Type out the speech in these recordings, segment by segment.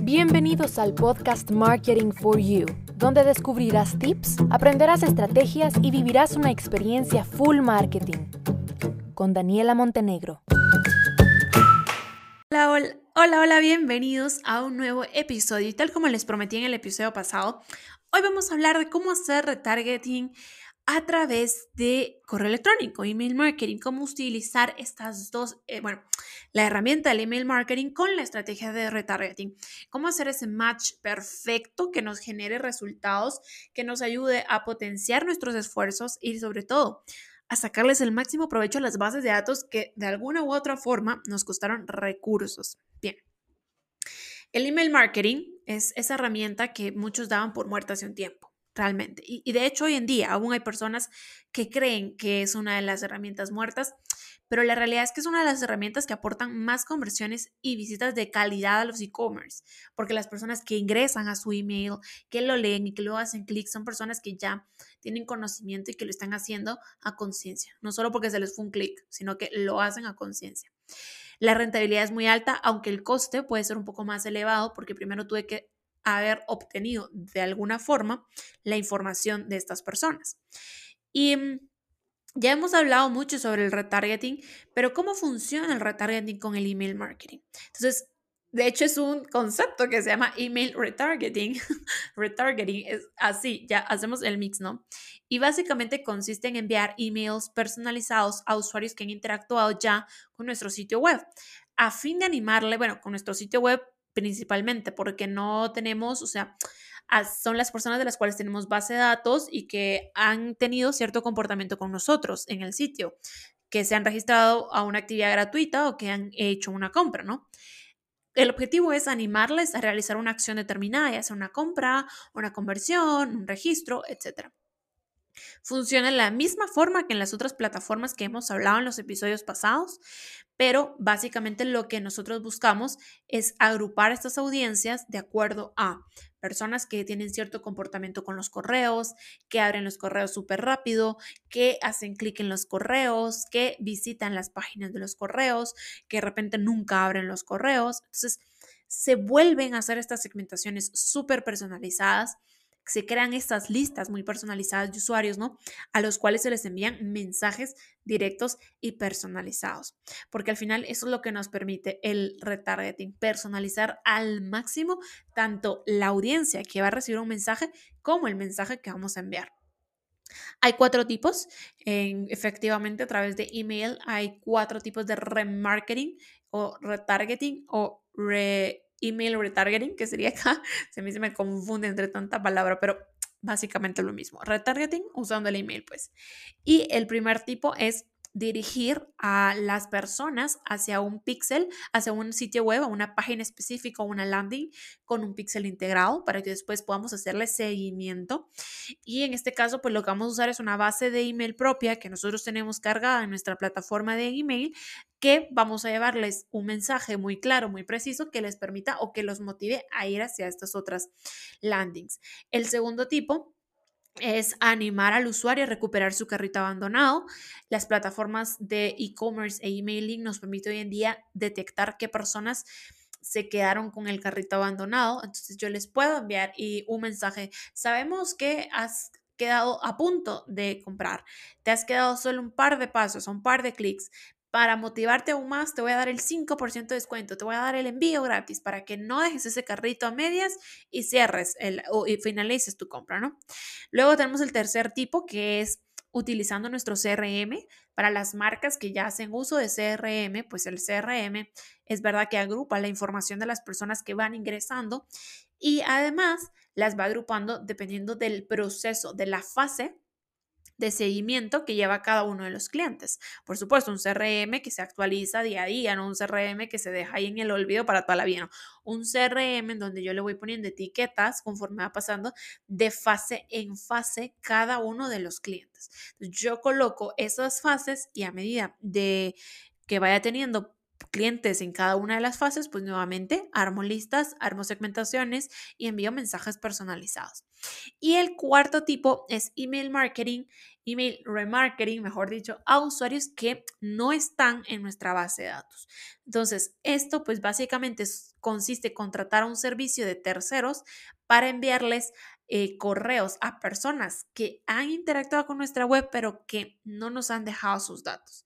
Bienvenidos al podcast Marketing for You, donde descubrirás tips, aprenderás estrategias y vivirás una experiencia full marketing. Con Daniela Montenegro. Hola, hola, hola, bienvenidos a un nuevo episodio. Y tal como les prometí en el episodio pasado, hoy vamos a hablar de cómo hacer retargeting a través de correo electrónico, email marketing, cómo utilizar estas dos, eh, bueno, la herramienta del email marketing con la estrategia de retargeting, cómo hacer ese match perfecto que nos genere resultados, que nos ayude a potenciar nuestros esfuerzos y sobre todo a sacarles el máximo provecho a las bases de datos que de alguna u otra forma nos costaron recursos. Bien. El email marketing es esa herramienta que muchos daban por muerta hace un tiempo realmente. Y, de hecho hoy en día aún hay personas que creen que es una de las herramientas muertas, pero la realidad es que es una de las herramientas que aportan más conversiones y visitas de calidad a los e-commerce, porque las personas que ingresan a su email, que lo leen y que luego hacen clic, son personas que ya tienen conocimiento y que lo están haciendo a conciencia, no solo porque se les fue un clic, sino que lo hacen a conciencia. La rentabilidad es muy alta, aunque el coste puede ser un poco más elevado porque primero tuve que haber obtenido de alguna forma la información de estas personas. Y mm, ya hemos hablado mucho sobre el retargeting, pero ¿cómo funciona el retargeting con el email marketing? Entonces, de hecho, es un concepto que se llama email retargeting. retargeting es así, ya hacemos el mix, ¿no? Y básicamente consiste en enviar emails personalizados a usuarios que han interactuado ya con nuestro sitio web, a fin de animarle, bueno, con nuestro sitio web principalmente, porque no tenemos, o sea, son las personas de las cuales tenemos base de datos y que han tenido cierto comportamiento con nosotros en el sitio, que se han registrado a una actividad gratuita o que han hecho una compra, ¿no? El objetivo es animarles a realizar una acción determinada, ya sea una compra, una conversión, un registro, etc. Funciona de la misma forma que en las otras plataformas que hemos hablado en los episodios pasados, pero básicamente lo que nosotros buscamos es agrupar estas audiencias de acuerdo a personas que tienen cierto comportamiento con los correos, que abren los correos súper rápido, que hacen clic en los correos, que visitan las páginas de los correos, que de repente nunca abren los correos. Entonces, se vuelven a hacer estas segmentaciones súper personalizadas se crean estas listas muy personalizadas de usuarios, ¿no? A los cuales se les envían mensajes directos y personalizados. Porque al final eso es lo que nos permite el retargeting, personalizar al máximo tanto la audiencia que va a recibir un mensaje como el mensaje que vamos a enviar. Hay cuatro tipos, efectivamente a través de email hay cuatro tipos de remarketing o retargeting o re email retargeting, que sería acá, se me, se me confunde entre tanta palabra, pero básicamente lo mismo. Retargeting usando el email, pues. Y el primer tipo es dirigir a las personas hacia un pixel, hacia un sitio web, una página específica o una landing con un pixel integrado para que después podamos hacerle seguimiento. Y en este caso, pues lo que vamos a usar es una base de email propia que nosotros tenemos cargada en nuestra plataforma de email que vamos a llevarles un mensaje muy claro, muy preciso que les permita o que los motive a ir hacia estas otras landings. El segundo tipo es animar al usuario a recuperar su carrito abandonado. Las plataformas de e-commerce e emailing nos permiten hoy en día detectar qué personas se quedaron con el carrito abandonado. Entonces yo les puedo enviar y un mensaje. Sabemos que has quedado a punto de comprar. Te has quedado solo un par de pasos, un par de clics, para motivarte aún más, te voy a dar el 5% de descuento, te voy a dar el envío gratis para que no dejes ese carrito a medias y cierres el, o, y finalices tu compra, ¿no? Luego tenemos el tercer tipo que es utilizando nuestro CRM para las marcas que ya hacen uso de CRM, pues el CRM es verdad que agrupa la información de las personas que van ingresando y además las va agrupando dependiendo del proceso, de la fase de seguimiento que lleva cada uno de los clientes. Por supuesto, un CRM que se actualiza día a día, no un CRM que se deja ahí en el olvido para toda la vida, Un CRM en donde yo le voy poniendo etiquetas conforme va pasando de fase en fase cada uno de los clientes. Yo coloco esas fases y a medida de que vaya teniendo clientes en cada una de las fases, pues nuevamente armo listas, armo segmentaciones y envío mensajes personalizados. Y el cuarto tipo es email marketing email remarketing, mejor dicho, a usuarios que no están en nuestra base de datos. Entonces, esto pues básicamente consiste en contratar un servicio de terceros para enviarles eh, correos a personas que han interactuado con nuestra web, pero que no nos han dejado sus datos.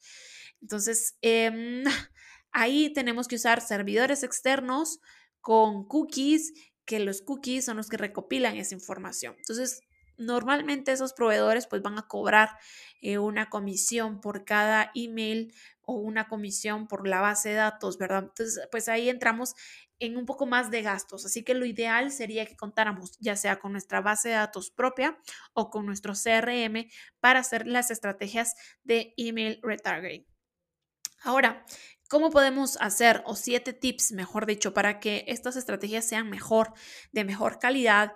Entonces, em, ahí tenemos que usar servidores externos con cookies, que los cookies son los que recopilan esa información. Entonces, normalmente esos proveedores pues van a cobrar eh, una comisión por cada email o una comisión por la base de datos, ¿verdad? Entonces, pues ahí entramos en un poco más de gastos. Así que lo ideal sería que contáramos ya sea con nuestra base de datos propia o con nuestro CRM para hacer las estrategias de email retargeting. Ahora, ¿Cómo podemos hacer, o siete tips, mejor dicho, para que estas estrategias sean mejor, de mejor calidad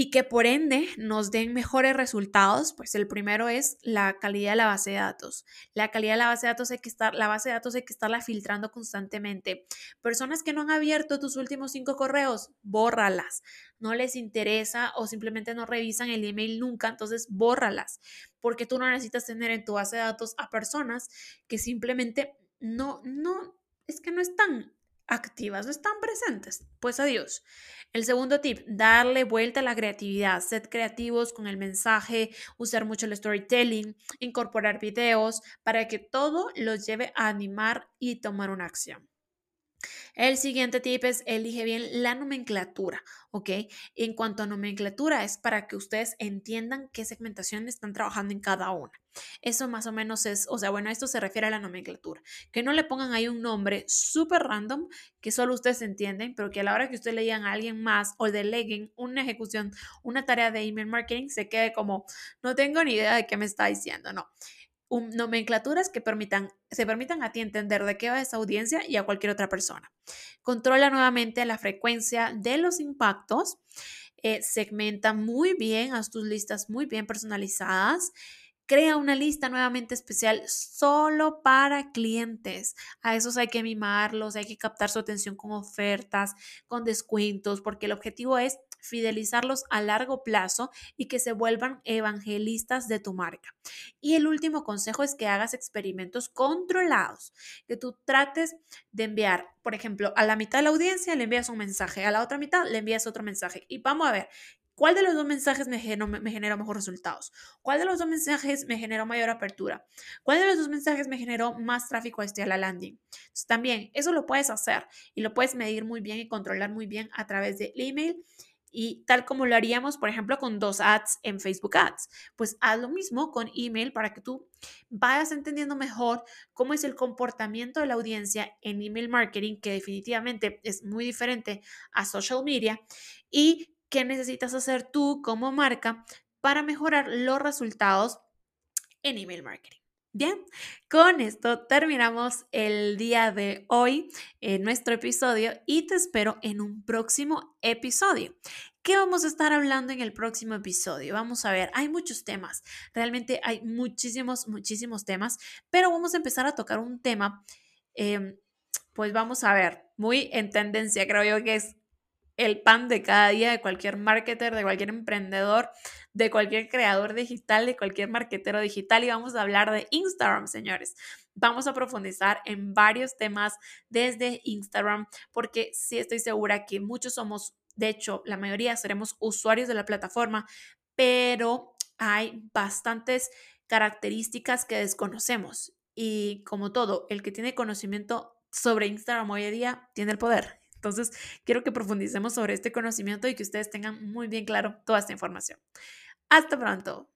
y que por ende nos den mejores resultados, pues el primero es la calidad de la base de datos. La calidad de la base de datos hay que estar, la base de datos hay que estarla filtrando constantemente. Personas que no han abierto tus últimos cinco correos, bórralas. No les interesa o simplemente no revisan el email nunca, entonces bórralas, porque tú no necesitas tener en tu base de datos a personas que simplemente no, no, es que no están activas, no están presentes. Pues adiós. El segundo tip, darle vuelta a la creatividad, ser creativos con el mensaje, usar mucho el storytelling, incorporar videos para que todo los lleve a animar y tomar una acción. El siguiente tip es elige bien la nomenclatura, ¿ok? En cuanto a nomenclatura es para que ustedes entiendan qué segmentación están trabajando en cada una. Eso más o menos es, o sea, bueno, esto se refiere a la nomenclatura. Que no le pongan ahí un nombre súper random que solo ustedes entienden, pero que a la hora que ustedes le a alguien más o deleguen una ejecución, una tarea de email marketing, se quede como, no tengo ni idea de qué me está diciendo, no nomenclaturas que permitan, se permitan a ti entender de qué va esa audiencia y a cualquier otra persona. Controla nuevamente la frecuencia de los impactos, eh, segmenta muy bien, haz tus listas muy bien personalizadas. Crea una lista nuevamente especial solo para clientes. A esos hay que mimarlos, hay que captar su atención con ofertas, con descuentos, porque el objetivo es fidelizarlos a largo plazo y que se vuelvan evangelistas de tu marca. Y el último consejo es que hagas experimentos controlados, que tú trates de enviar, por ejemplo, a la mitad de la audiencia le envías un mensaje, a la otra mitad le envías otro mensaje y vamos a ver ¿Cuál de los dos mensajes me me generó mejores resultados? ¿Cuál de los dos mensajes me generó mayor apertura? ¿Cuál de los dos mensajes me generó más tráfico este a la landing? también eso lo puedes hacer y lo puedes medir muy bien y controlar muy bien a través del email y tal como lo haríamos, por ejemplo, con dos ads en Facebook Ads, pues haz lo mismo con email para que tú vayas entendiendo mejor cómo es el comportamiento de la audiencia en email marketing, que definitivamente es muy diferente a social media, y qué necesitas hacer tú como marca para mejorar los resultados en email marketing. Bien, con esto terminamos el día de hoy en nuestro episodio y te espero en un próximo episodio. ¿Qué vamos a estar hablando en el próximo episodio? Vamos a ver, hay muchos temas, realmente hay muchísimos, muchísimos temas, pero vamos a empezar a tocar un tema, em, pues vamos a ver, muy en tendencia, creo yo que es el pan de cada día de cualquier marketer, de cualquier emprendedor, de cualquier creador digital, de cualquier marketero digital y vamos a hablar de Instagram, señores. Vamos a profundizar en varios temas desde Instagram porque sí estoy segura que muchos somos, de hecho, la mayoría seremos usuarios de la plataforma, pero hay bastantes características que desconocemos y como todo, el que tiene conocimiento sobre Instagram hoy en día tiene el poder. Entonces, quiero que profundicemos sobre este conocimiento y que ustedes tengan muy bien claro toda esta información. Hasta pronto.